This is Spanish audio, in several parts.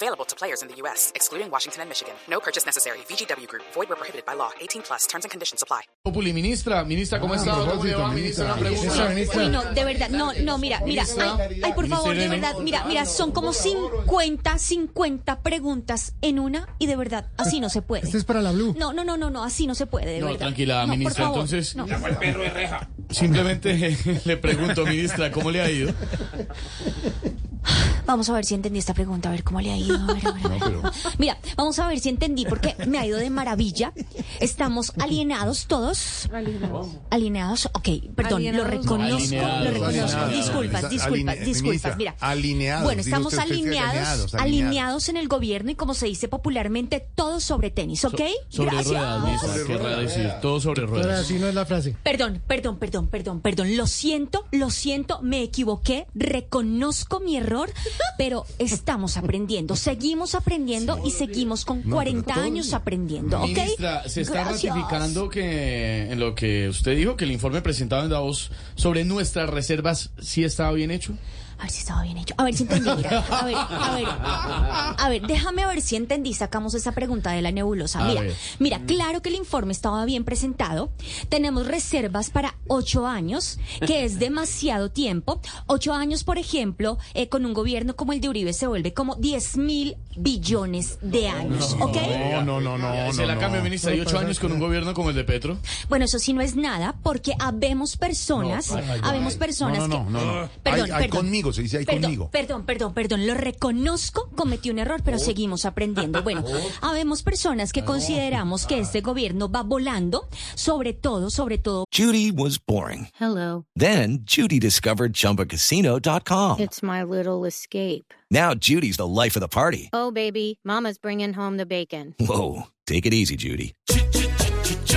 Available to players in the U.S., excluding Washington and Michigan. No purchase necessary. VGW Group. Void where prohibited by law. 18 plus. Terms and conditions apply. Populi, ministra, ministra, ¿cómo está? ¿Cómo le va, ministra? Una pregunta. Uy, no, de verdad, no, no, mira, mira, ay, ay, por favor, de verdad, mira, mira, son como 50, 50 preguntas en una y de verdad, así no se puede. Este es para la Blue. No, no, no, no, no, así no se puede, de No, verdad. tranquila, No, ministra. favor, Entonces, no. simplemente le pregunto, ministra, ¿cómo le ha ido? Vamos a ver si entendí esta pregunta, a ver cómo le ha ido. a ver, a ver, a ver. Mira, vamos a ver si entendí, porque me ha ido de maravilla. Estamos alienados todos. Alineados. Ok, perdón, lo reconozco, Alineados, lo reconozco. alineados. Disculpas, disculpas, aline- disculpas. ministra, Mira, alineados, Bueno, estamos usted, usted que alineados, alineados, en el gobierno y como se dice popularmente, todos sobre tenis, ¿ok? Sobre Gracias. ruedas, ministra. Querrá decir, todo sobre ruedas. así no es la frase. Perdón, perdón, perdón, perdón, perdón. Lo siento, lo siento, me equivoqué, reconozco mi error, pero estamos aprendiendo, seguimos aprendiendo y seguimos con 40 años aprendiendo, ¿ok? Ministra, se está Gracias. ratificando que en lo que usted dijo, que el informe presentado en Davos sobre nuestras reservas sí estaba bien hecho. A ver si estaba bien hecho. A ver si entendí. Mira. A ver, a ver. A ver, déjame ver si entendí. Sacamos esa pregunta de la nebulosa. Mira, mira, claro que el informe estaba bien presentado. Tenemos reservas para ocho años, que es demasiado tiempo. Ocho años, por ejemplo, eh, con un gobierno como el de Uribe se vuelve como 10 mil billones de años, ¿ok? No, no, no, no. se la no, cambia, ministra. Y ocho años con un gobierno como el de Petro. Bueno, eso sí no es nada, porque habemos personas, habemos personas No, no, no, que... Perdón, Hay- hay perdón. conmigo, se dice hay perdón, conmigo. Perdón, perdón, perdón, lo reconozco, cometí un error, pero seguimos aprendiendo. Bueno, habemos personas que consideramos que este gobierno va volando, sobre todo, sobre todo Judy was boring. Hello. Then Judy discovered ChumbaCasino.com. It's my little escape. Now Judy's the life of the party. Oh, baby, Mama's bringing home the bacon. Whoa, take it easy, Judy.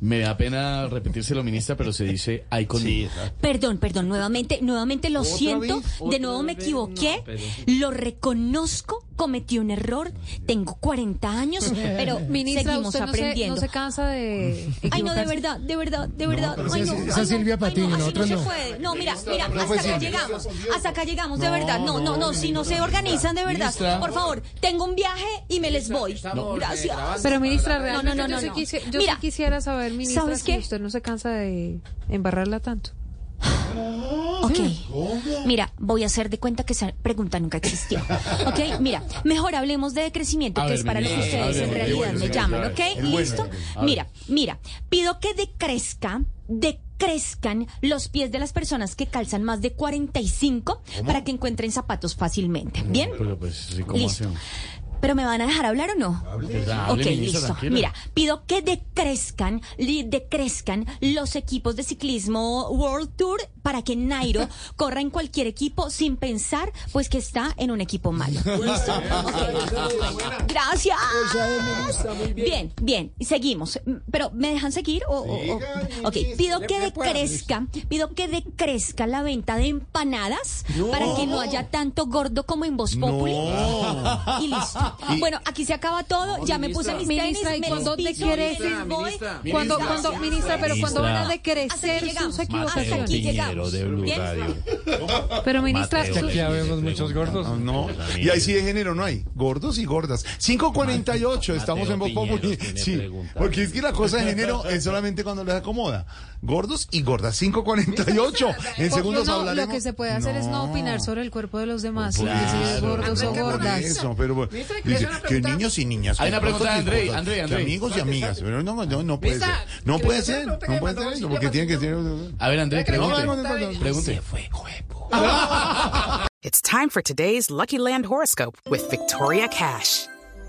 Me da pena repetírselo, ministra, pero se dice hay conmigo. Perdón, perdón, nuevamente, nuevamente lo siento, de nuevo me equivoqué, lo reconozco, cometí un error, tengo 40 años, pero Ministra, seguimos usted no se, aprendiendo. no se cansa de Ay, no, de verdad, de verdad, de verdad. pero Ay, no, esa ay, no, Silvia ay, Patiño, no, así nosotros no no. se puede. No, mira, mira, no hasta acá llegamos. Hasta acá llegamos, de verdad. No, no, no, si no se organizan, de verdad. Ministra. Por favor, tengo un viaje y me les voy. Gracias. Pero ministra, No, realmente no, no, yo, no, sí no. quisi- yo Mira, sí quisiera saber, ministra, ¿sabes si qué? usted no se cansa de embarrarla tanto. Ok. Mira, voy a hacer de cuenta que esa pregunta nunca existió. Ok, mira, mejor hablemos de crecimiento, A que ver, es para lo que ustedes en realidad Bueno, me llaman. ¿ok? Bueno. ¿Listo? Mira, mira, pido que decrezca, decrezcan los pies de las personas que calzan más de 45 para que encuentren zapatos fácilmente. ¿Bien? Pero pues, sí, ¿cómo Listo. ¿Pero me van a dejar hablar o no? Ok, Hable, ministra, listo. tranquila. Mira, pido que decrezcan, decrezcan los equipos de ciclismo World Tour para que Nairo corra en cualquier equipo sin pensar, pues que está en un equipo malo. ¿Listo? Ok. Gracias. Bien, bien. Seguimos. Mm, Pero ¿me dejan seguir? O, o- o- Ok, pido que decrezca, pido que decrezca la venta de empanadas para que no haya tanto gordo como en Voz Populi. Y listo. Bueno, aquí se acaba todo. Ya me puse mis tenis, Ministra, ¿y me cuándo te me les voy. Cuando, Ministra. cuando, ministra, pero cuando van a decrecer sus Hasta equivocaciones. aquí llegamos. Pero ministra, que aquí vemos muchos gordos. No, y ahí sí de género no hay. Gordos y gordas. 548, estamos en Voz. Sí, porque es que la cosa de género es solamente cuando les acomoda. Gordos y gordas. 548. En segundos no, hablaremos. lo que se puede hacer es no opinar sobre el cuerpo de los demás, Claro, decir gordos o gordas. Eso, pero bueno, dice que niños y niñas. Hay una pregunta de André, André, André. amigos y amigas. Pero no, no, no puede ser. No puede ser. No puede ser eso, porque tiene que ser. A ver, André, No, pregunte. no, no, no, no. Pregunte. It's time for today's Lucky Land horoscope with Victoria Cash.